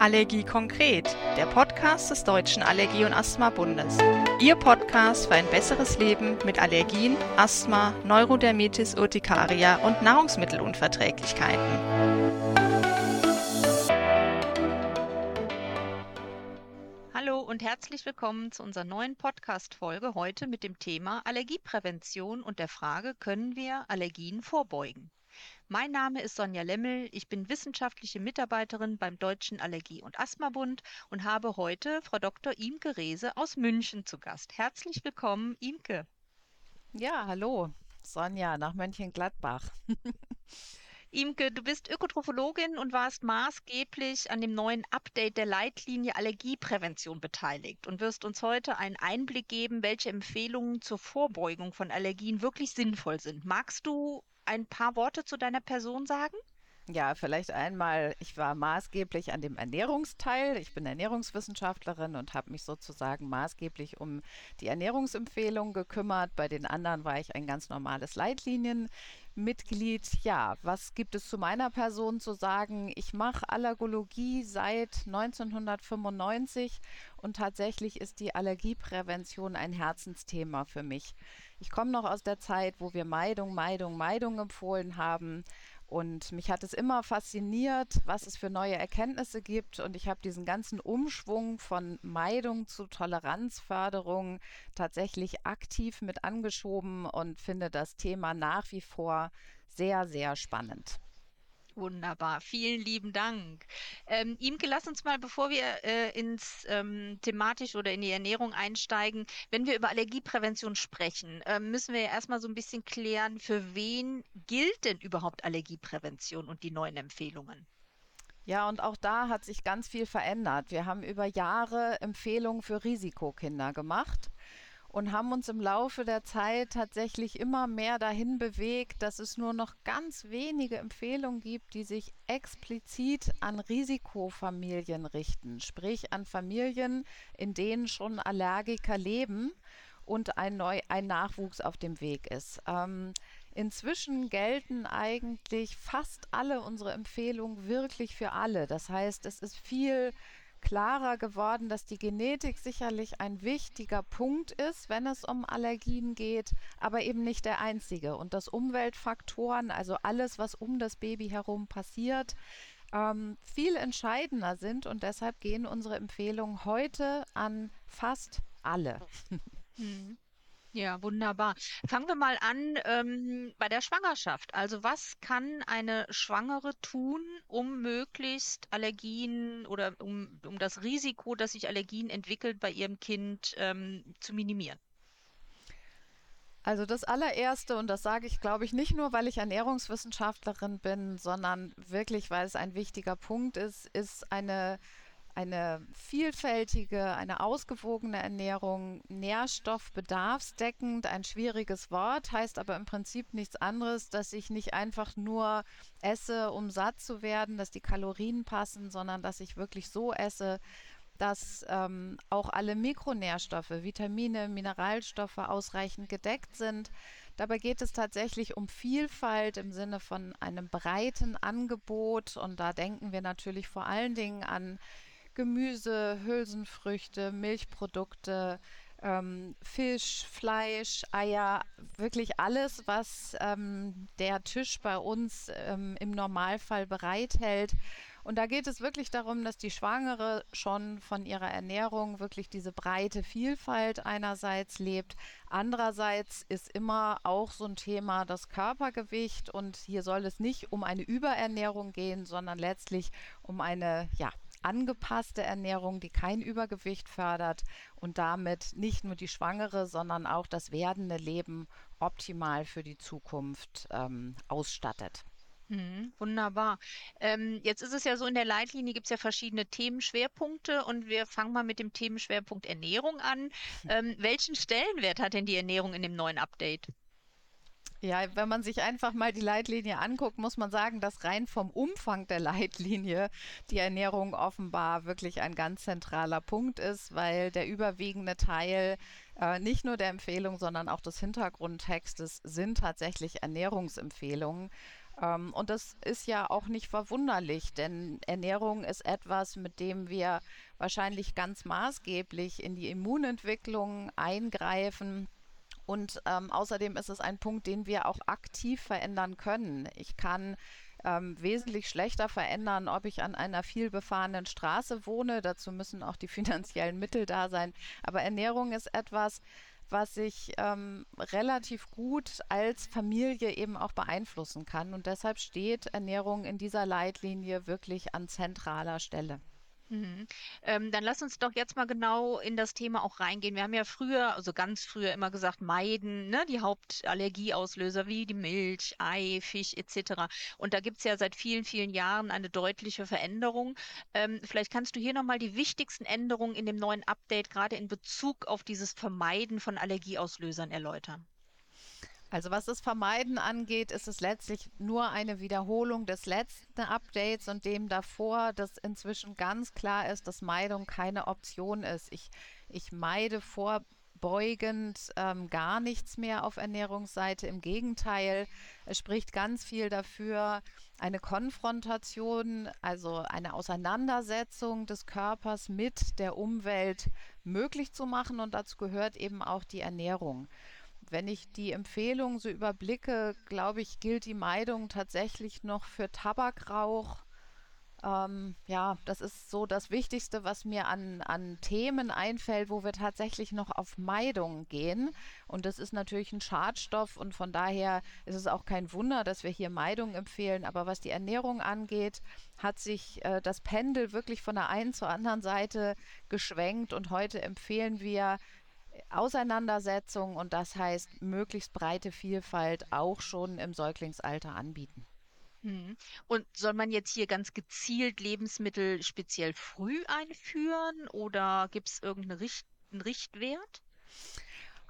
Allergie konkret, der Podcast des Deutschen Allergie- und Asthma-Bundes. Ihr Podcast für ein besseres Leben mit Allergien, Asthma, Neurodermitis Urtikaria und Nahrungsmittelunverträglichkeiten. Hallo und herzlich willkommen zu unserer neuen Podcast-Folge heute mit dem Thema Allergieprävention und der Frage, können wir Allergien vorbeugen? Mein Name ist Sonja Lemmel. Ich bin wissenschaftliche Mitarbeiterin beim Deutschen Allergie- und Asthmabund und habe heute Frau Dr. Imke Rehse aus München zu Gast. Herzlich willkommen, Imke. Ja, hallo, Sonja nach Mönchengladbach. Imke, du bist Ökotrophologin und warst maßgeblich an dem neuen Update der Leitlinie Allergieprävention beteiligt und wirst uns heute einen Einblick geben, welche Empfehlungen zur Vorbeugung von Allergien wirklich sinnvoll sind. Magst du ein paar Worte zu deiner Person sagen? Ja, vielleicht einmal, ich war maßgeblich an dem Ernährungsteil. Ich bin Ernährungswissenschaftlerin und habe mich sozusagen maßgeblich um die Ernährungsempfehlungen gekümmert. Bei den anderen war ich ein ganz normales Leitlinienmitglied. Ja, was gibt es zu meiner Person zu sagen? Ich mache Allergologie seit 1995 und tatsächlich ist die Allergieprävention ein Herzensthema für mich. Ich komme noch aus der Zeit, wo wir Meidung, Meidung, Meidung empfohlen haben. Und mich hat es immer fasziniert, was es für neue Erkenntnisse gibt. Und ich habe diesen ganzen Umschwung von Meidung zu Toleranzförderung tatsächlich aktiv mit angeschoben und finde das Thema nach wie vor sehr, sehr spannend. Wunderbar, vielen lieben Dank. Ähm, Imke, lass uns mal, bevor wir äh, ins ähm, thematisch oder in die Ernährung einsteigen, wenn wir über Allergieprävention sprechen, äh, müssen wir ja erstmal so ein bisschen klären, für wen gilt denn überhaupt Allergieprävention und die neuen Empfehlungen? Ja, und auch da hat sich ganz viel verändert. Wir haben über Jahre Empfehlungen für Risikokinder gemacht und haben uns im Laufe der Zeit tatsächlich immer mehr dahin bewegt, dass es nur noch ganz wenige Empfehlungen gibt, die sich explizit an Risikofamilien richten, sprich an Familien, in denen schon Allergiker leben und ein, Neu ein Nachwuchs auf dem Weg ist. Ähm, inzwischen gelten eigentlich fast alle unsere Empfehlungen wirklich für alle. Das heißt, es ist viel klarer geworden, dass die Genetik sicherlich ein wichtiger Punkt ist, wenn es um Allergien geht, aber eben nicht der einzige. Und dass Umweltfaktoren, also alles, was um das Baby herum passiert, ähm, viel entscheidender sind. Und deshalb gehen unsere Empfehlungen heute an fast alle. Mhm. Ja, wunderbar. Fangen wir mal an ähm, bei der Schwangerschaft. Also was kann eine Schwangere tun, um möglichst Allergien oder um, um das Risiko, dass sich Allergien entwickelt bei ihrem Kind ähm, zu minimieren? Also das allererste, und das sage ich, glaube ich, nicht nur, weil ich Ernährungswissenschaftlerin bin, sondern wirklich, weil es ein wichtiger Punkt ist, ist eine eine vielfältige, eine ausgewogene Ernährung, nährstoffbedarfsdeckend, ein schwieriges Wort, heißt aber im Prinzip nichts anderes, dass ich nicht einfach nur esse, um satt zu werden, dass die Kalorien passen, sondern dass ich wirklich so esse, dass ähm, auch alle Mikronährstoffe, Vitamine, Mineralstoffe ausreichend gedeckt sind. Dabei geht es tatsächlich um Vielfalt im Sinne von einem breiten Angebot und da denken wir natürlich vor allen Dingen an Gemüse, Hülsenfrüchte, Milchprodukte, ähm, Fisch, Fleisch, Eier, wirklich alles, was ähm, der Tisch bei uns ähm, im Normalfall bereithält. Und da geht es wirklich darum, dass die Schwangere schon von ihrer Ernährung wirklich diese breite Vielfalt einerseits lebt. Andererseits ist immer auch so ein Thema das Körpergewicht. Und hier soll es nicht um eine Überernährung gehen, sondern letztlich um eine ja, angepasste Ernährung, die kein Übergewicht fördert und damit nicht nur die Schwangere, sondern auch das werdende Leben optimal für die Zukunft ähm, ausstattet. Mhm, wunderbar. Ähm, jetzt ist es ja so, in der Leitlinie gibt es ja verschiedene Themenschwerpunkte und wir fangen mal mit dem Themenschwerpunkt Ernährung an. Ähm, welchen Stellenwert hat denn die Ernährung in dem neuen Update? Ja, wenn man sich einfach mal die Leitlinie anguckt, muss man sagen, dass rein vom Umfang der Leitlinie die Ernährung offenbar wirklich ein ganz zentraler Punkt ist, weil der überwiegende Teil äh, nicht nur der Empfehlung, sondern auch des Hintergrundtextes sind tatsächlich Ernährungsempfehlungen. Ähm, und das ist ja auch nicht verwunderlich, denn Ernährung ist etwas, mit dem wir wahrscheinlich ganz maßgeblich in die Immunentwicklung eingreifen. Und ähm, außerdem ist es ein Punkt, den wir auch aktiv verändern können. Ich kann ähm, wesentlich schlechter verändern, ob ich an einer viel befahrenen Straße wohne. Dazu müssen auch die finanziellen Mittel da sein. Aber Ernährung ist etwas, was ich ähm, relativ gut als Familie eben auch beeinflussen kann. Und deshalb steht Ernährung in dieser Leitlinie wirklich an zentraler Stelle. Mhm. Ähm, dann lass uns doch jetzt mal genau in das Thema auch reingehen. Wir haben ja früher, also ganz früher immer gesagt, meiden, ne, die Hauptallergieauslöser wie die Milch, Ei, Fisch etc. Und da gibt es ja seit vielen, vielen Jahren eine deutliche Veränderung. Ähm, vielleicht kannst du hier nochmal die wichtigsten Änderungen in dem neuen Update gerade in Bezug auf dieses Vermeiden von Allergieauslösern erläutern. Also was das Vermeiden angeht, ist es letztlich nur eine Wiederholung des letzten Updates und dem davor, dass inzwischen ganz klar ist, dass Meidung keine Option ist. Ich, ich meide vorbeugend ähm, gar nichts mehr auf Ernährungsseite. Im Gegenteil, es spricht ganz viel dafür, eine Konfrontation, also eine Auseinandersetzung des Körpers mit der Umwelt möglich zu machen und dazu gehört eben auch die Ernährung wenn ich die Empfehlung so überblicke, glaube ich, gilt die Meidung tatsächlich noch für Tabakrauch. Ähm, ja, das ist so das Wichtigste, was mir an, an Themen einfällt, wo wir tatsächlich noch auf Meidung gehen. Und das ist natürlich ein Schadstoff und von daher ist es auch kein Wunder, dass wir hier Meidung empfehlen. Aber was die Ernährung angeht, hat sich äh, das Pendel wirklich von der einen zur anderen Seite geschwenkt und heute empfehlen wir Auseinandersetzung und das heißt möglichst breite Vielfalt auch schon im Säuglingsalter anbieten. Mhm. Und soll man jetzt hier ganz gezielt Lebensmittel speziell früh einführen oder gibt es irgendeinen Richt Richtwert?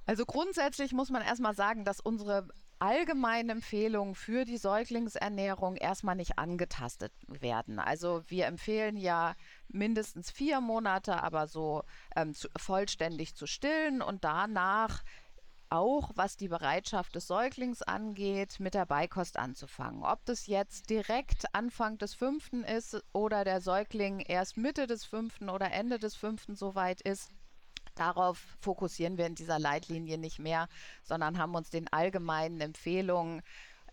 Also grundsätzlich muss man erstmal sagen, dass unsere allgemeinen Empfehlungen für die Säuglingsernährung erstmal nicht angetastet werden. Also wir empfehlen ja mindestens vier Monate, aber so ähm, zu, vollständig zu stillen und danach auch was die Bereitschaft des Säuglings angeht, mit der Beikost anzufangen. Ob das jetzt direkt Anfang des fünften ist oder der Säugling erst Mitte des fünften oder Ende des fünften soweit ist, Darauf fokussieren wir in dieser Leitlinie nicht mehr, sondern haben uns den allgemeinen Empfehlungen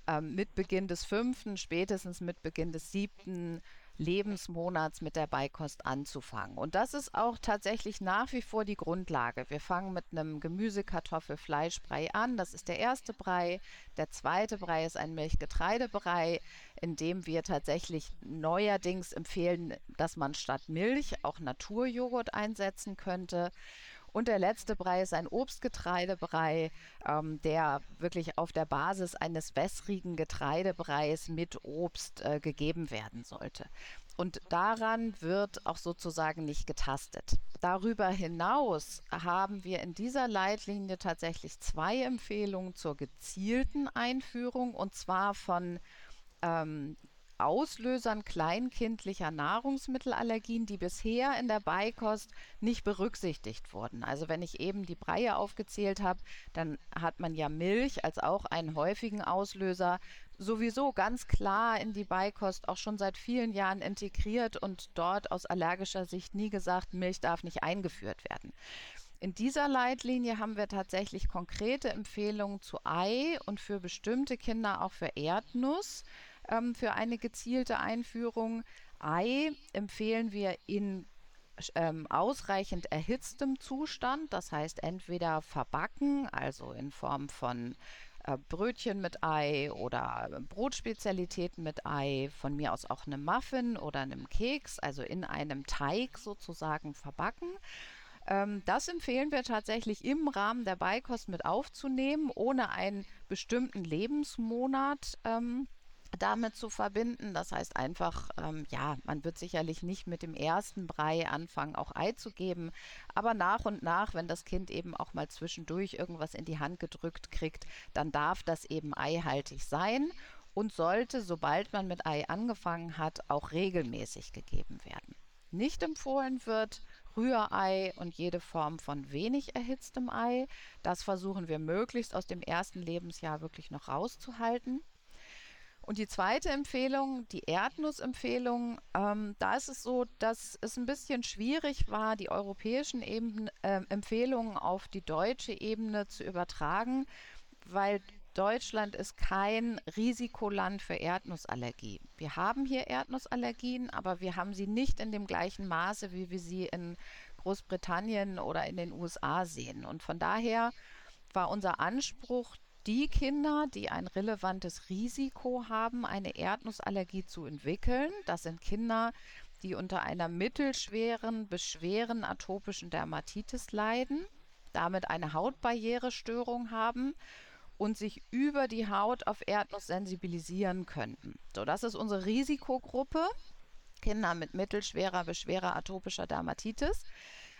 ähm, mit Beginn des fünften, spätestens mit Beginn des siebten Lebensmonats mit der Beikost anzufangen. Und das ist auch tatsächlich nach wie vor die Grundlage. Wir fangen mit einem Gemüse, Kartoffel, Fleischbrei an. Das ist der erste Brei. Der zweite Brei ist ein Milchgetreidebrei, in dem wir tatsächlich neuerdings empfehlen, dass man statt Milch auch Naturjoghurt einsetzen könnte. Und der letzte Brei ist ein Obstgetreidebrei, ähm, der wirklich auf der Basis eines wässrigen Getreidebreis mit Obst äh, gegeben werden sollte. Und daran wird auch sozusagen nicht getastet. Darüber hinaus haben wir in dieser Leitlinie tatsächlich zwei Empfehlungen zur gezielten Einführung und zwar von ähm, Auslösern kleinkindlicher Nahrungsmittelallergien, die bisher in der Beikost nicht berücksichtigt wurden. Also wenn ich eben die Breie aufgezählt habe, dann hat man ja Milch als auch einen häufigen Auslöser sowieso ganz klar in die Beikost auch schon seit vielen Jahren integriert und dort aus allergischer Sicht nie gesagt, Milch darf nicht eingeführt werden. In dieser Leitlinie haben wir tatsächlich konkrete Empfehlungen zu Ei und für bestimmte Kinder auch für Erdnuss ähm, für eine gezielte Einführung. Ei empfehlen wir in ähm, ausreichend erhitztem Zustand, das heißt entweder verbacken, also in Form von äh, Brötchen mit Ei oder Brotspezialitäten mit Ei, von mir aus auch einem Muffin oder einem Keks, also in einem Teig sozusagen verbacken. Ähm, das empfehlen wir tatsächlich im Rahmen der Beikost mit aufzunehmen, ohne einen bestimmten Lebensmonat ähm, damit zu verbinden. Das heißt einfach, ähm, ja, man wird sicherlich nicht mit dem ersten Brei anfangen, auch Ei zu geben, aber nach und nach, wenn das Kind eben auch mal zwischendurch irgendwas in die Hand gedrückt kriegt, dann darf das eben eihaltig sein und sollte, sobald man mit Ei angefangen hat, auch regelmäßig gegeben werden. Nicht empfohlen wird Rührei und jede Form von wenig erhitztem Ei. Das versuchen wir möglichst aus dem ersten Lebensjahr wirklich noch rauszuhalten. Und die zweite Empfehlung, die Erdnussempfehlung, ähm, da ist es so, dass es ein bisschen schwierig war, die europäischen Eben, äh, Empfehlungen auf die deutsche Ebene zu übertragen, weil Deutschland ist kein Risikoland für Erdnussallergie. Wir haben hier Erdnussallergien, aber wir haben sie nicht in dem gleichen Maße, wie wir sie in Großbritannien oder in den USA sehen. Und von daher war unser Anspruch, die Kinder, die ein relevantes Risiko haben, eine Erdnussallergie zu entwickeln. Das sind Kinder, die unter einer mittelschweren bis schweren atopischen Dermatitis leiden, damit eine Hautbarrierestörung haben und sich über die Haut auf Erdnuss sensibilisieren könnten. So, das ist unsere Risikogruppe. Kinder mit mittelschwerer bis schwerer atopischer Dermatitis.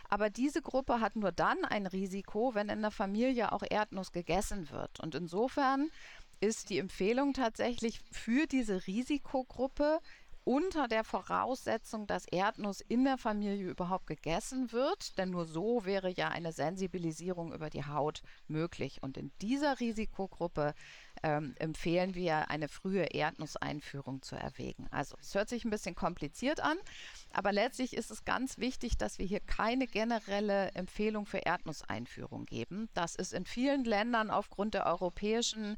Aber diese Gruppe hat nur dann ein Risiko, wenn in der Familie auch Erdnuss gegessen wird. Und insofern ist die Empfehlung tatsächlich für diese Risikogruppe unter der Voraussetzung, dass Erdnuss in der Familie überhaupt gegessen wird, denn nur so wäre ja eine Sensibilisierung über die Haut möglich. Und in dieser Risikogruppe ähm, empfehlen wir, eine frühe Erdnusseinführung zu erwägen. Also es hört sich ein bisschen kompliziert an, aber letztlich ist es ganz wichtig, dass wir hier keine generelle Empfehlung für Erdnusseinführung geben. Das ist in vielen Ländern aufgrund der europäischen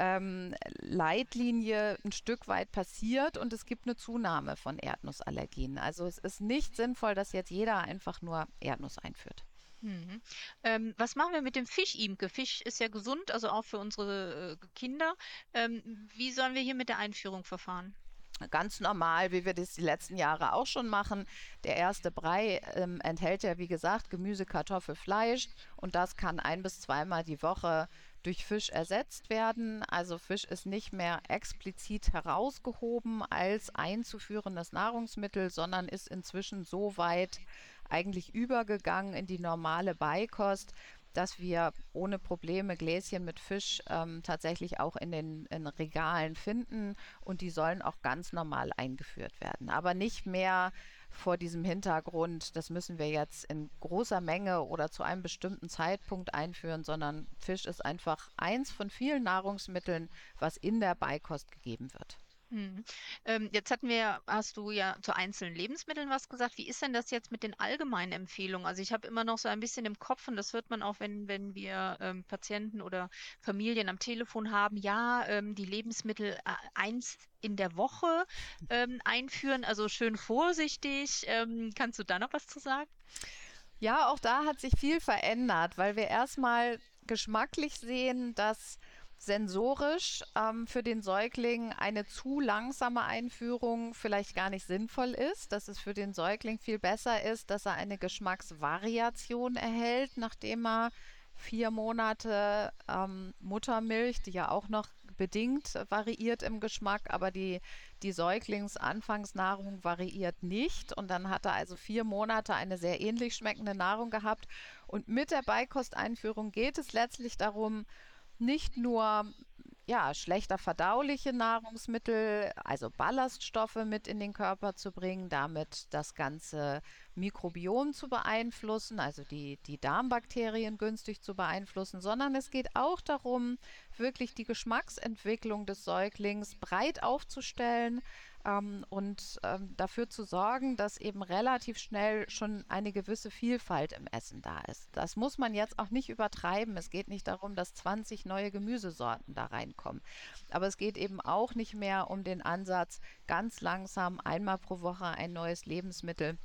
ähm, Leitlinie ein Stück weit passiert und es gibt eine Zunahme von Erdnussallergien. Also es ist nicht sinnvoll, dass jetzt jeder einfach nur Erdnuss einführt. Mhm. Ähm, was machen wir mit dem Fisch, Imke? Fisch ist ja gesund, also auch für unsere äh, Kinder. Ähm, wie sollen wir hier mit der Einführung verfahren? ganz normal, wie wir das die letzten Jahre auch schon machen. Der erste Brei ähm, enthält ja, wie gesagt, Gemüse, Kartoffel, Fleisch und das kann ein bis zweimal die Woche durch Fisch ersetzt werden. Also Fisch ist nicht mehr explizit herausgehoben als einzuführendes Nahrungsmittel, sondern ist inzwischen so weit eigentlich übergegangen in die normale Beikost, dass wir ohne Probleme Gläschen mit Fisch ähm, tatsächlich auch in den in Regalen finden und die sollen auch ganz normal eingeführt werden. Aber nicht mehr vor diesem Hintergrund, das müssen wir jetzt in großer Menge oder zu einem bestimmten Zeitpunkt einführen, sondern Fisch ist einfach eins von vielen Nahrungsmitteln, was in der Beikost gegeben wird. Mhm. Ähm, jetzt hatten wir, hast du ja zu einzelnen Lebensmitteln was gesagt. Wie ist denn das jetzt mit den allgemeinen Empfehlungen? Also ich habe immer noch so ein bisschen im Kopf und das hört man auch, wenn, wenn wir ähm, Patienten oder Familien am Telefon haben, ja, ähm, die Lebensmittel äh, eins in der Woche ähm, einführen, also schön vorsichtig. Ähm, kannst du da noch was zu sagen? Ja, auch da hat sich viel verändert, weil wir erstmal geschmacklich sehen, dass sensorisch ähm, für den Säugling eine zu langsame Einführung vielleicht gar nicht sinnvoll ist, dass es für den Säugling viel besser ist, dass er eine Geschmacksvariation erhält, nachdem er vier Monate ähm, Muttermilch, die ja auch noch bedingt variiert im Geschmack, aber die, die Säuglingsanfangsnahrung variiert nicht. Und dann hat er also vier Monate eine sehr ähnlich schmeckende Nahrung gehabt. Und mit der Beikosteinführung geht es letztlich darum, nicht nur ja, schlechter verdauliche Nahrungsmittel, also Ballaststoffe mit in den Körper zu bringen, damit das ganze Mikrobiom zu beeinflussen, also die, die Darmbakterien günstig zu beeinflussen, sondern es geht auch darum, wirklich die Geschmacksentwicklung des Säuglings breit aufzustellen, ähm, und ähm, dafür zu sorgen, dass eben relativ schnell schon eine gewisse Vielfalt im Essen da ist. Das muss man jetzt auch nicht übertreiben. Es geht nicht darum, dass 20 neue Gemüsesorten da reinkommen. Aber es geht eben auch nicht mehr um den Ansatz, ganz langsam einmal pro Woche ein neues Lebensmittel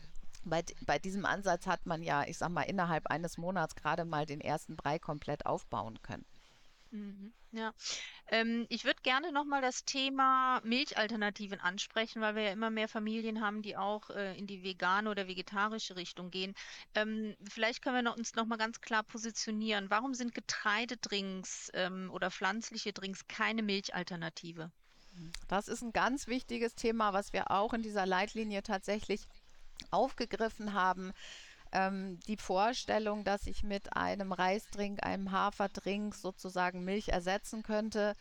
bei, bei, diesem Ansatz hat man ja, ich sag mal, innerhalb eines Monats gerade mal den ersten Brei komplett aufbauen können. Mhm, ja, ähm, ich würde gerne nochmal das Thema Milchalternativen ansprechen, weil wir ja immer mehr Familien haben, die auch äh, in die vegane oder vegetarische Richtung gehen. Ähm, vielleicht können wir noch, uns nochmal ganz klar positionieren. Warum sind Getreidedrinks ähm, oder pflanzliche Drinks keine Milchalternative? Das ist ein ganz wichtiges Thema, was wir auch in dieser Leitlinie tatsächlich aufgegriffen haben ähm, die Vorstellung, dass ich mit einem Reisdrink, einem Haferdrink sozusagen Milch ersetzen könnte,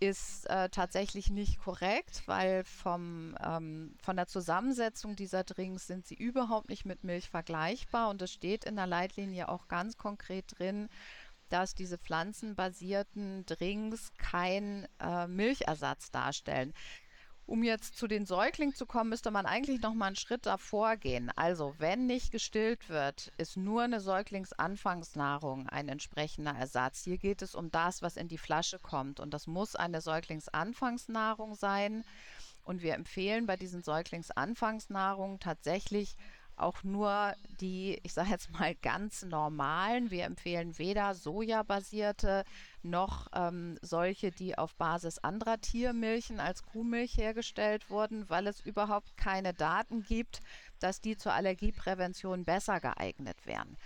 ist äh, tatsächlich nicht korrekt, weil vom, ähm, von der Zusammensetzung dieser Drinks sind sie überhaupt nicht mit Milch vergleichbar und es steht in der Leitlinie auch ganz konkret drin, dass diese pflanzenbasierten Drinks kein äh, Milchersatz darstellen. Um jetzt zu den Säuglingen zu kommen, müsste man eigentlich noch mal einen Schritt davor gehen. Also, wenn nicht gestillt wird, ist nur eine Säuglingsanfangsnahrung ein entsprechender Ersatz. Hier geht es um das, was in die Flasche kommt. Und das muss eine Säuglingsanfangsnahrung sein. Und wir empfehlen bei diesen Säuglingsanfangsnahrungen tatsächlich auch nur die, ich sage jetzt mal, ganz normalen. Wir empfehlen weder sojabasierte noch ähm, solche, die auf Basis anderer Tiermilchen als Kuhmilch hergestellt wurden, weil es überhaupt keine Daten gibt, dass die zur Allergieprävention besser geeignet wären.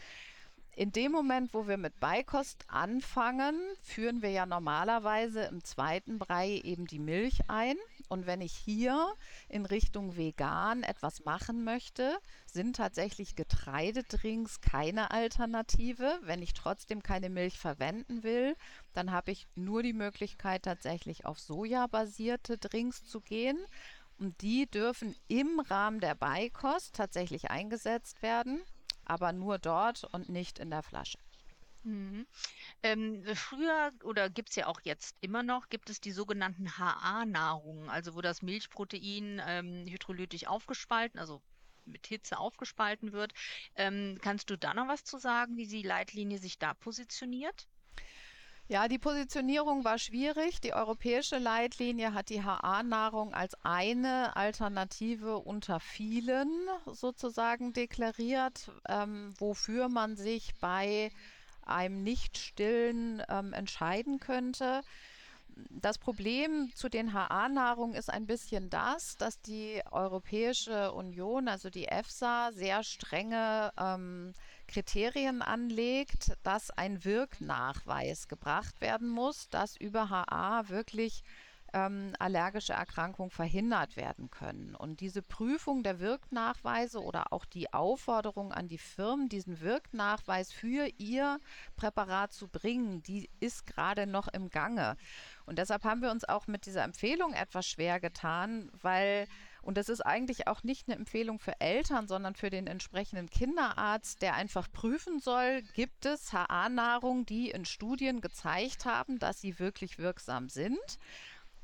In dem Moment, wo wir mit Beikost anfangen, führen wir ja normalerweise im zweiten Brei eben die Milch ein. Und wenn ich hier in Richtung vegan etwas machen möchte, sind tatsächlich Getreidedrinks keine Alternative. Wenn ich trotzdem keine Milch verwenden will, dann habe ich nur die Möglichkeit, tatsächlich auf Soja-basierte Drinks zu gehen. Und die dürfen im Rahmen der Beikost tatsächlich eingesetzt werden aber nur dort und nicht in der Flasche. Mhm. Ähm, früher oder gibt es ja auch jetzt immer noch, gibt es die sogenannten HA-Nahrungen, also wo das Milchprotein ähm, hydrolytisch aufgespalten, also mit Hitze aufgespalten wird. Ähm, kannst du da noch was zu sagen, wie die Leitlinie sich da positioniert? Ja, die Positionierung war schwierig. Die europäische Leitlinie hat die HA-Nahrung als eine Alternative unter vielen sozusagen deklariert, ähm, wofür man sich bei einem Nicht-Stillen ähm, entscheiden könnte. Das Problem zu den HA-Nahrungen ist ein bisschen das, dass die Europäische Union, also die EFSA, sehr strenge ähm, Kriterien anlegt, dass ein Wirknachweis gebracht werden muss, dass über HA wirklich ähm, allergische Erkrankungen verhindert werden können. Und diese Prüfung der Wirknachweise oder auch die Aufforderung an die Firmen, diesen Wirknachweis für ihr Präparat zu bringen, die ist gerade noch im Gange. Und deshalb haben wir uns auch mit dieser Empfehlung etwas schwer getan, weil und das ist eigentlich auch nicht eine Empfehlung für Eltern, sondern für den entsprechenden Kinderarzt, der einfach prüfen soll, gibt es HA-Nahrung, die in Studien gezeigt haben, dass sie wirklich wirksam sind.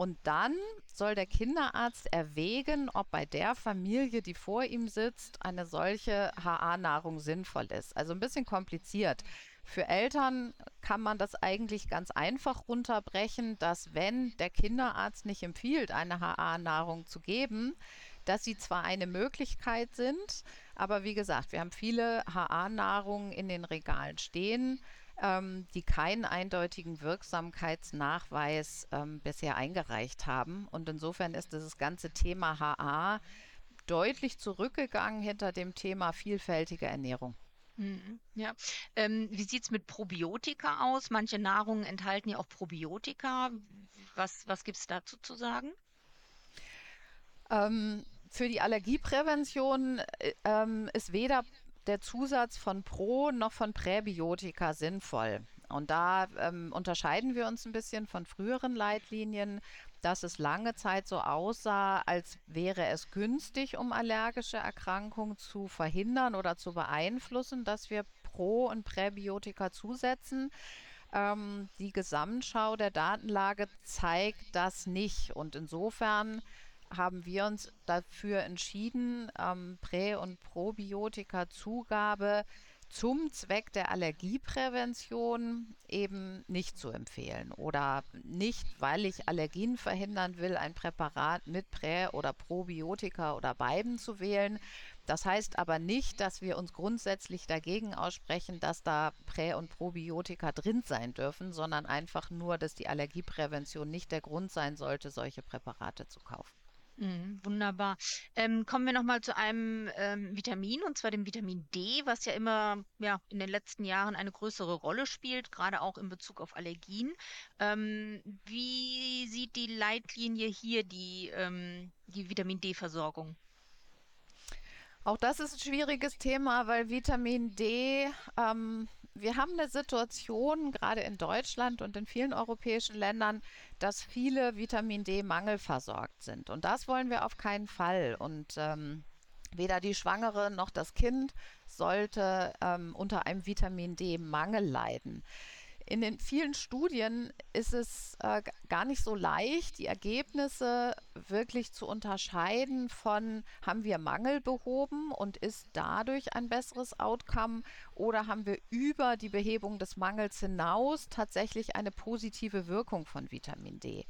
Und dann soll der Kinderarzt erwägen, ob bei der Familie, die vor ihm sitzt, eine solche HA-Nahrung sinnvoll ist. Also ein bisschen kompliziert. Für Eltern kann man das eigentlich ganz einfach runterbrechen, dass wenn der Kinderarzt nicht empfiehlt, eine HA-Nahrung zu geben, dass sie zwar eine Möglichkeit sind, aber wie gesagt, wir haben viele HA-Nahrungen in den Regalen stehen, ähm, die keinen eindeutigen Wirksamkeitsnachweis ähm, bisher eingereicht haben. Und insofern ist dieses ganze Thema HA deutlich zurückgegangen hinter dem Thema vielfältige Ernährung. Mhm, ja. Ähm, wie sieht es mit Probiotika aus? Manche Nahrungen enthalten ja auch Probiotika. Was, was gibt es dazu zu sagen? Ähm, für die Allergieprävention äh, ähm, ist weder der Zusatz von Pro noch von Präbiotika sinnvoll. Und da ähm, unterscheiden wir uns ein bisschen von früheren Leitlinien, dass es lange Zeit so aussah, als wäre es günstig, um allergische Erkrankungen zu verhindern oder zu beeinflussen, dass wir Pro- und Präbiotika zusetzen. Ähm, die Gesamtschau der Datenlage zeigt das nicht. Und insofern haben wir uns dafür entschieden, ähm, Prä- und Probiotika-Zugabe zum Zweck der Allergieprävention eben nicht zu empfehlen oder nicht, weil ich Allergien verhindern will, ein Präparat mit Prä- oder Probiotika oder beiden zu wählen. Das heißt aber nicht, dass wir uns grundsätzlich dagegen aussprechen, dass da Prä- und Probiotika drin sein dürfen, sondern einfach nur, dass die Allergieprävention nicht der Grund sein sollte, solche Präparate zu kaufen. Mhm, wunderbar. Ähm, kommen wir nochmal zu einem ähm, Vitamin, und zwar dem Vitamin D, was ja immer ja, in den letzten Jahren eine größere Rolle spielt, gerade auch in Bezug auf Allergien. Ähm, wie sieht die Leitlinie hier die, ähm, die Vitamin D-Versorgung? Auch das ist ein schwieriges Thema, weil Vitamin D ähm, wir haben eine Situation, gerade in Deutschland und in vielen europäischen Ländern, dass viele Vitamin D-Mangel versorgt sind. Und das wollen wir auf keinen Fall. Und ähm, weder die Schwangere noch das Kind sollte ähm, unter einem Vitamin D-Mangel leiden. In den vielen Studien ist es äh, gar nicht so leicht, die Ergebnisse wirklich zu unterscheiden von, haben wir Mangel behoben und ist dadurch ein besseres Outcome oder haben wir über die Behebung des Mangels hinaus tatsächlich eine positive Wirkung von Vitamin D.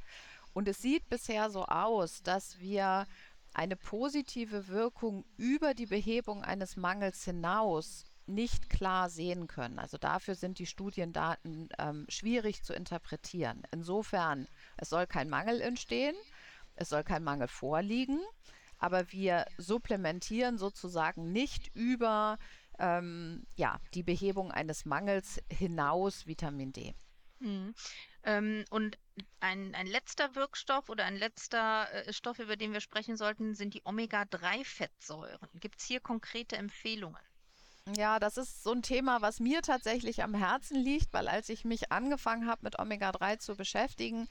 Und es sieht bisher so aus, dass wir eine positive Wirkung über die Behebung eines Mangels hinaus nicht klar sehen können. Also dafür sind die Studiendaten ähm, schwierig zu interpretieren. Insofern, es soll kein Mangel entstehen, es soll kein Mangel vorliegen, aber wir supplementieren sozusagen nicht über ähm, ja, die Behebung eines Mangels hinaus Vitamin D. Mhm. Ähm, und ein, ein letzter Wirkstoff oder ein letzter äh, Stoff, über den wir sprechen sollten, sind die Omega-3-Fettsäuren. Gibt es hier konkrete Empfehlungen? Ja, das ist so ein Thema, was mir tatsächlich am Herzen liegt, weil als ich mich angefangen habe, mit Omega-3 zu beschäftigen,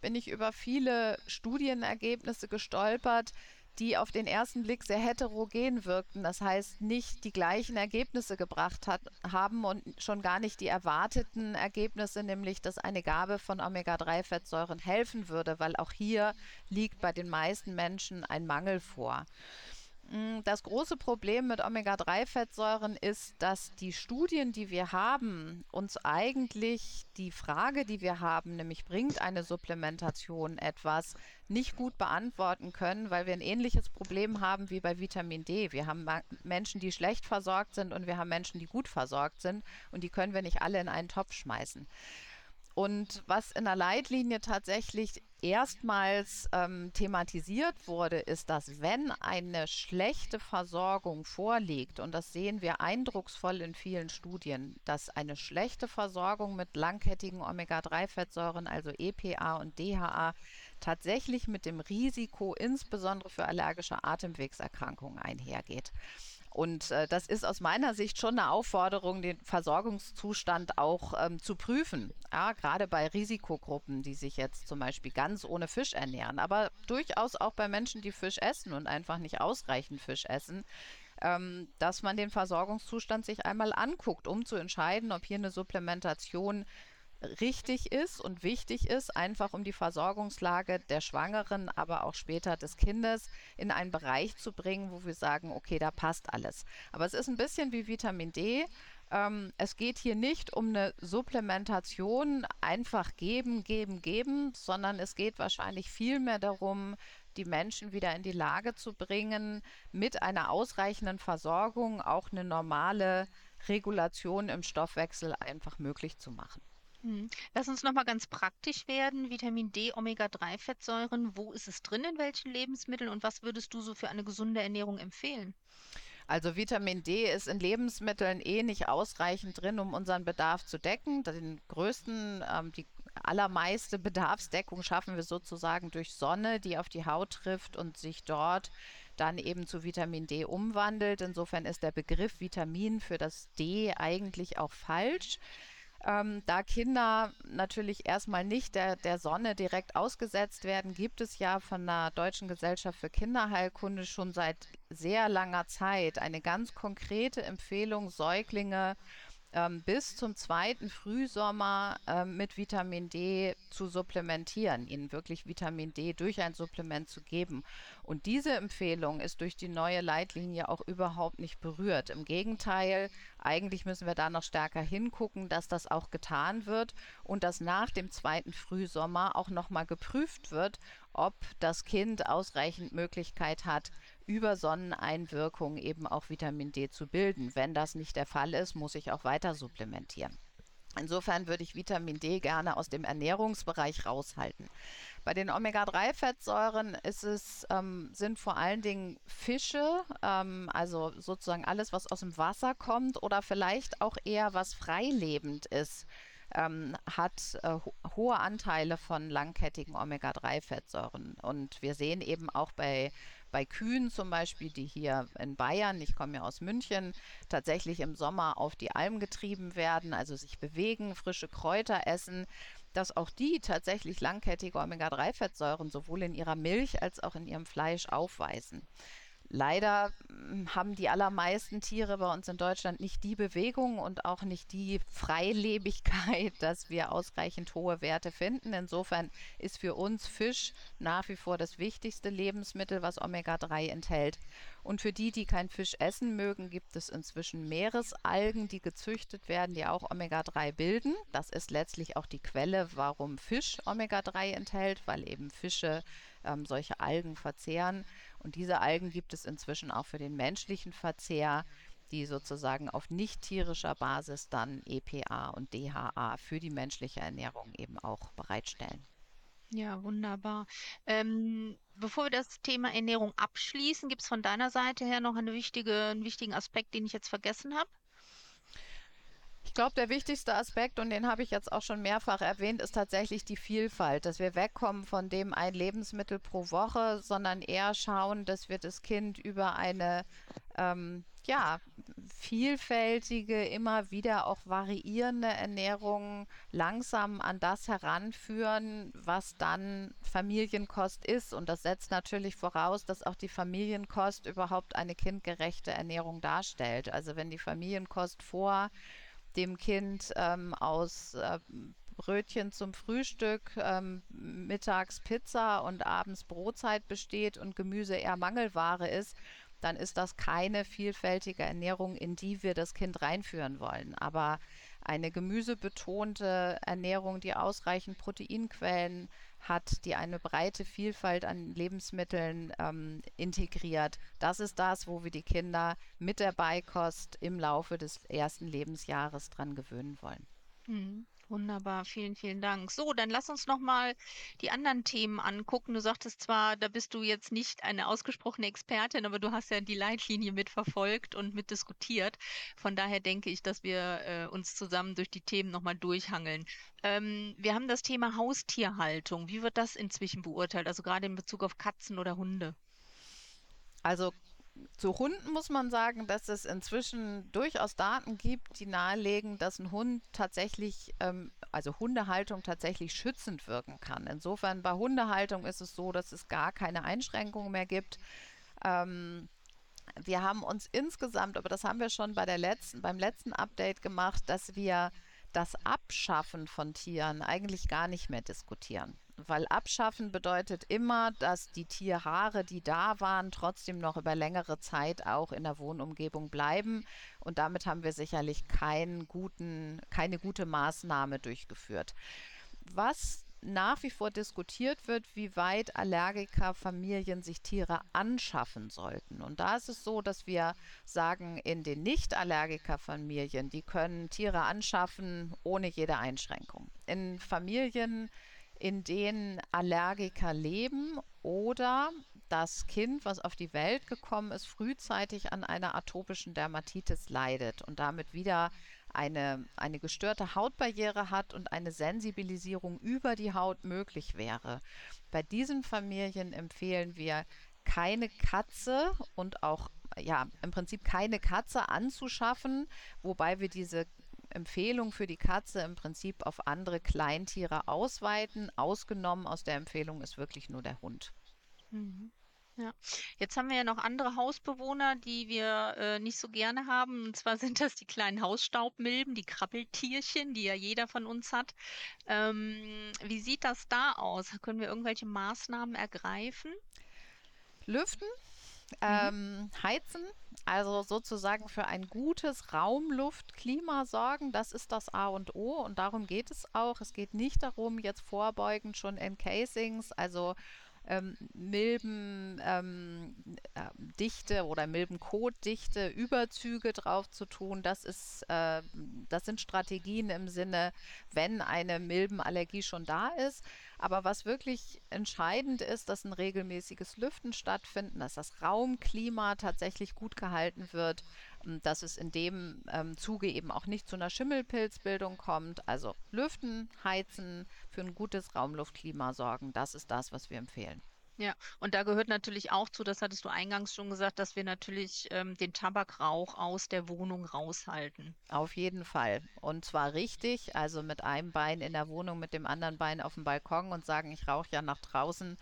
bin ich über viele Studienergebnisse gestolpert, die auf den ersten Blick sehr heterogen wirkten. Das heißt, nicht die gleichen Ergebnisse gebracht hat, haben und schon gar nicht die erwarteten Ergebnisse, nämlich dass eine Gabe von Omega-3-Fettsäuren helfen würde, weil auch hier liegt bei den meisten Menschen ein Mangel vor. Mm, das große Problem mit Omega-3-Fettsäuren ist, dass die Studien, die wir haben, uns eigentlich die Frage, die wir haben, nämlich bringt eine Supplementation etwas, nicht gut beantworten können, weil wir ein ähnliches Problem haben wie bei Vitamin D. Wir haben Menschen, die schlecht versorgt sind und wir haben Menschen, die gut versorgt sind und die können wir nicht alle in einen Topf schmeißen. Und was in der Leitlinie tatsächlich erstmals ähm, thematisiert wurde, ist, dass wenn eine schlechte Versorgung vorliegt, und das sehen wir eindrucksvoll in vielen Studien, dass eine schlechte Versorgung mit langkettigen Omega-3-Fettsäuren, also EPA und DHA, tatsächlich mit dem Risiko insbesondere für allergische Atemwegserkrankungen einhergeht. Und äh, das ist aus meiner Sicht schon eine Aufforderung, den Versorgungszustand auch ähm, zu prüfen. Ja, gerade bei Risikogruppen, die sich jetzt zum Beispiel ganz ohne Fisch ernähren, aber durchaus auch bei Menschen, die Fisch essen und einfach nicht ausreichend Fisch essen, ähm, dass man den Versorgungszustand sich einmal anguckt, um zu entscheiden, ob hier eine Supplementation richtig ist und wichtig ist, einfach um die Versorgungslage der Schwangeren, aber auch später des Kindes in einen Bereich zu bringen, wo wir sagen, okay, da passt alles. Aber es ist ein bisschen wie Vitamin D. Ähm, es geht hier nicht um eine Supplementation, einfach geben, geben, geben, sondern es geht wahrscheinlich vielmehr darum, die Menschen wieder in die Lage zu bringen, mit einer ausreichenden Versorgung auch eine normale Regulation im Stoffwechsel einfach möglich zu machen. Hm. Lass uns nochmal ganz praktisch werden. Vitamin D, Omega-3-Fettsäuren, wo ist es drin, in welchen Lebensmitteln und was würdest du so für eine gesunde Ernährung empfehlen? Also Vitamin D ist in Lebensmitteln eh nicht ausreichend drin, um unseren Bedarf zu decken. Den größten, ähm, die allermeiste Bedarfsdeckung schaffen wir sozusagen durch Sonne, die auf die Haut trifft und sich dort dann eben zu Vitamin D umwandelt. Insofern ist der Begriff Vitamin für das D eigentlich auch falsch. Ähm, da Kinder natürlich erstmal nicht der, der Sonne direkt ausgesetzt werden, gibt es ja von der Deutschen Gesellschaft für Kinderheilkunde schon seit sehr langer Zeit eine ganz konkrete Empfehlung, Säuglinge ähm, bis zum zweiten Frühsommer äh, mit Vitamin D zu supplementieren, ihnen wirklich Vitamin D durch ein Supplement zu geben. Und diese Empfehlung ist durch die neue Leitlinie auch überhaupt nicht berührt. Im Gegenteil, eigentlich müssen wir da noch stärker hingucken, dass das auch getan wird und dass nach dem zweiten Frühsommer auch nochmal geprüft wird, ob das Kind ausreichend Möglichkeit hat, über Sonneneinwirkung eben auch Vitamin D zu bilden. Wenn das nicht der Fall ist, muss ich auch weiter supplementieren. Insofern würde ich Vitamin D gerne aus dem Ernährungsbereich raushalten. Bei den Omega-3-Fettsäuren ist es, ähm, sind vor allen Dingen Fische, ähm, also sozusagen alles, was aus dem Wasser kommt oder vielleicht auch eher was freilebend ist ähm, hat äh, ho hohe Anteile von langkettigen Omega-3-Fettsäuren. Und wir sehen eben auch bei, bei Kühen zum Beispiel, die hier in Bayern, ich komme ja aus München, tatsächlich im Sommer auf die Alm getrieben werden, also sich bewegen, frische Kräuter essen, dass auch die tatsächlich langkettige Omega-3-Fettsäuren sowohl in ihrer Milch als auch in ihrem Fleisch aufweisen. Leider hm, haben die allermeisten Tiere bei uns in Deutschland nicht die Bewegung und auch nicht die Freilebigkeit, dass wir ausreichend hohe Werte finden. Insofern ist für uns Fisch nach wie vor das wichtigste Lebensmittel, was Omega-3 enthält. Und für die, die kein Fisch essen mögen, gibt es inzwischen Meeresalgen, die gezüchtet werden, die auch Omega-3 bilden. Das ist letztlich auch die Quelle, warum Fisch Omega-3 enthält, weil eben Fische ähm, solche Algen verzehren. Und diese Algen gibt es inzwischen auch für den menschlichen Verzehr, die sozusagen auf nicht tierischer Basis dann EPA und DHA für die menschliche Ernährung eben auch bereitstellen. Ja, wunderbar. Ähm, bevor wir das Thema Ernährung abschließen, gibt es von deiner Seite her noch eine wichtige, einen wichtigen Aspekt, den ich jetzt vergessen habe? Ich glaube, der wichtigste Aspekt, und den habe ich jetzt auch schon mehrfach erwähnt, ist tatsächlich die Vielfalt, dass wir wegkommen von dem ein Lebensmittel pro Woche, sondern eher schauen, dass wir das Kind über eine ähm, ja, vielfältige, immer wieder auch variierende Ernährung langsam an das heranführen, was dann Familienkost ist. Und das setzt natürlich voraus, dass auch die Familienkost überhaupt eine kindgerechte Ernährung darstellt. Also wenn die Familienkost vor dem Kind ähm, aus äh, Brötchen zum Frühstück, ähm, mittags Pizza und abends Brotzeit besteht und Gemüse eher Mangelware ist, dann ist das keine vielfältige Ernährung, in die wir das Kind reinführen wollen. Aber eine gemüsebetonte Ernährung, die ausreichend Proteinquellen hat, die eine breite Vielfalt an Lebensmitteln ähm, integriert. Das ist das, wo wir die Kinder mit der Beikost im Laufe des ersten Lebensjahres dran gewöhnen wollen. Mhm. Wunderbar, vielen, vielen Dank. So, dann lass uns noch mal die anderen Themen angucken. Du sagtest zwar, da bist du jetzt nicht eine ausgesprochene Expertin, aber du hast ja die Leitlinie mitverfolgt und mitdiskutiert. Von daher denke ich, dass wir äh, uns zusammen durch die Themen noch mal durchhangeln. Ähm, wir haben das Thema Haustierhaltung. Wie wird das inzwischen beurteilt? Also gerade in Bezug auf Katzen oder Hunde? Also zu Hunden muss man sagen, dass es inzwischen durchaus Daten gibt, die nahelegen, dass ein Hund tatsächlich, ähm, also Hundehaltung tatsächlich schützend wirken kann. Insofern bei Hundehaltung ist es so, dass es gar keine Einschränkungen mehr gibt. Ähm, wir haben uns insgesamt, aber das haben wir schon bei der letzten, beim letzten Update gemacht, dass wir das Abschaffen von Tieren eigentlich gar nicht mehr diskutieren weil abschaffen bedeutet immer, dass die Tierhaare, die da waren, trotzdem noch über längere Zeit auch in der Wohnumgebung bleiben. Und damit haben wir sicherlich keinen guten, keine gute Maßnahme durchgeführt. Was nach wie vor diskutiert wird, wie weit Allergikerfamilien sich Tiere anschaffen sollten. Und da ist es so, dass wir sagen, in den Nicht-Allergikerfamilien, die können Tiere anschaffen ohne jede Einschränkung. In Familien, in denen Allergiker leben oder das Kind, was auf die Welt gekommen ist, frühzeitig an einer atopischen Dermatitis leidet und damit wieder eine, eine gestörte Hautbarriere hat und eine Sensibilisierung über die Haut möglich wäre. Bei diesen Familien empfehlen wir keine Katze und auch ja, im Prinzip keine Katze anzuschaffen, wobei wir diese Empfehlung für die Katze im Prinzip auf andere Kleintiere ausweiten. Ausgenommen aus der Empfehlung ist wirklich nur der Hund. Mhm. Ja, jetzt haben wir ja noch andere Hausbewohner, die wir äh, nicht so gerne haben. Und zwar sind das die kleinen Hausstaubmilben, die Krabbeltierchen, die ja jeder von uns hat. Ähm, wie sieht das da aus? Können wir irgendwelche Maßnahmen ergreifen? Lüften. Ähm, heizen, also sozusagen für ein gutes Raumluftklima sorgen, das ist das A und O und darum geht es auch. Es geht nicht darum, jetzt vorbeugend schon Encasings, also ähm, Milbendichte ähm, oder Milbenkotdichte Überzüge drauf zu tun. Das, ist, äh, das sind Strategien im Sinne, wenn eine Milbenallergie schon da ist. Aber was wirklich entscheidend ist, dass ein regelmäßiges Lüften stattfindet, dass das Raumklima tatsächlich gut gehalten wird, dass es in dem ähm, Zuge eben auch nicht zu einer Schimmelpilzbildung kommt. Also lüften, heizen, für ein gutes Raumluftklima sorgen, das ist das, was wir empfehlen. Ja, und da gehört natürlich auch zu, das hattest du eingangs schon gesagt, dass wir natürlich ähm, den Tabakrauch aus der Wohnung raushalten. Auf jeden Fall. Und zwar richtig, also mit einem Bein in der Wohnung, mit dem anderen Bein auf dem Balkon und sagen, ich rauche ja nach draußen.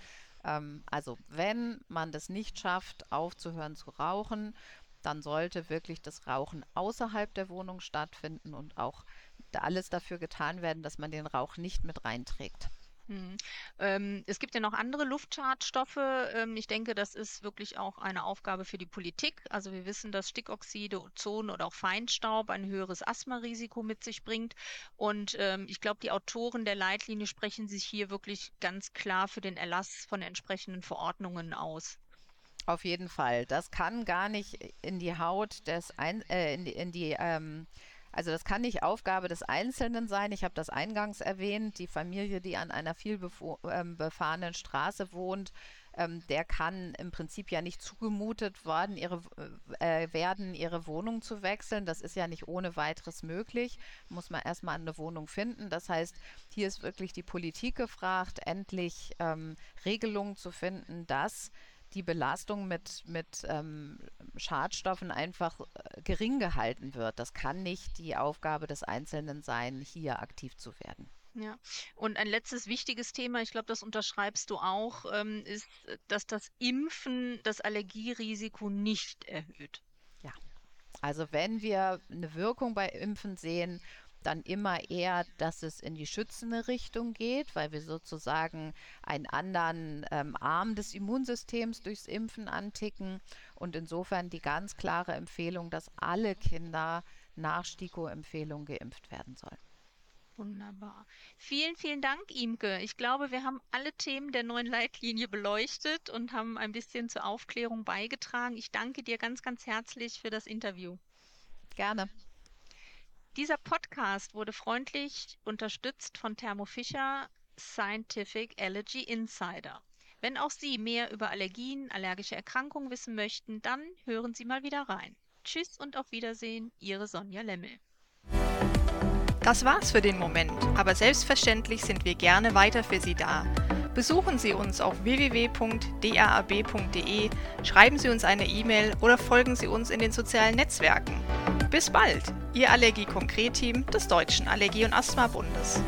Ähm, also wenn man das nicht schafft, aufzuhören zu rauchen, dann sollte wirklich das Rauchen außerhalb der Wohnung stattfinden und auch alles dafür getan werden, dass man den Rauch nicht mit reinträgt. Mhm. Ähm, es gibt ja noch andere Luftschadstoffe. Ähm, ich denke, das ist wirklich auch eine Aufgabe für die Politik. Also wir wissen, dass Stickoxide, Ozon oder auch Feinstaub ein höheres Asthmarisiko mit sich bringt. Und ähm, ich glaube, die Autoren der Leitlinie sprechen sich hier wirklich ganz klar für den Erlass von entsprechenden Verordnungen aus. Auf jeden Fall. Das kann gar nicht in die Haut des Ein äh, in die, in die ähm, also das kann nicht Aufgabe des Einzelnen sein. Ich habe das eingangs erwähnt, die Familie, die an einer viel ähm, befahrenen Straße wohnt, ähm, der kann im Prinzip ja nicht zugemutet worden, ihre, äh, werden, ihre Wohnung zu wechseln. Das ist ja nicht ohne weiteres möglich. Muss man erstmal eine Wohnung finden. Das heißt, hier ist wirklich die Politik gefragt, endlich ähm, Regelungen zu finden, dass die Belastung mit, mit ähm, Schadstoffen einfach äh, gering gehalten wird. Das kann nicht die Aufgabe des Einzelnen sein, hier aktiv zu werden. Ja, und ein letztes wichtiges Thema, ich glaube, das unterschreibst du auch, ähm, ist, dass das Impfen das Allergierisiko nicht erhöht. Ja, also wenn wir eine Wirkung bei Impfen sehen, dann immer eher, dass es in die schützende Richtung geht, weil wir sozusagen einen anderen ähm, Arm des Immunsystems durchs Impfen anticken. Und insofern die ganz klare Empfehlung, dass alle Kinder nach STIKO-Empfehlung geimpft werden sollen. Wunderbar. Vielen, vielen Dank, Imke. Ich glaube, wir haben alle Themen der neuen Leitlinie beleuchtet und haben ein bisschen zur Aufklärung beigetragen. Ich danke dir ganz, ganz herzlich für das Interview. Gerne. Dieser Podcast wurde freundlich unterstützt von Thermo Fisher Scientific Allergy Insider. Wenn auch Sie mehr über Allergien, allergische Erkrankungen wissen möchten, dann hören Sie mal wieder rein. Tschüss und auf Wiedersehen, Ihre Sonja Lemmel. Das war's für den Moment, aber selbstverständlich sind wir gerne weiter für Sie da. Besuchen Sie uns auf www.daab.de, schreiben Sie uns eine E-Mail oder folgen Sie uns in den sozialen Netzwerken. Bis bald, Ihr Allergie-Konkret-Team des Deutschen Allergie- und Asthma-Bundes.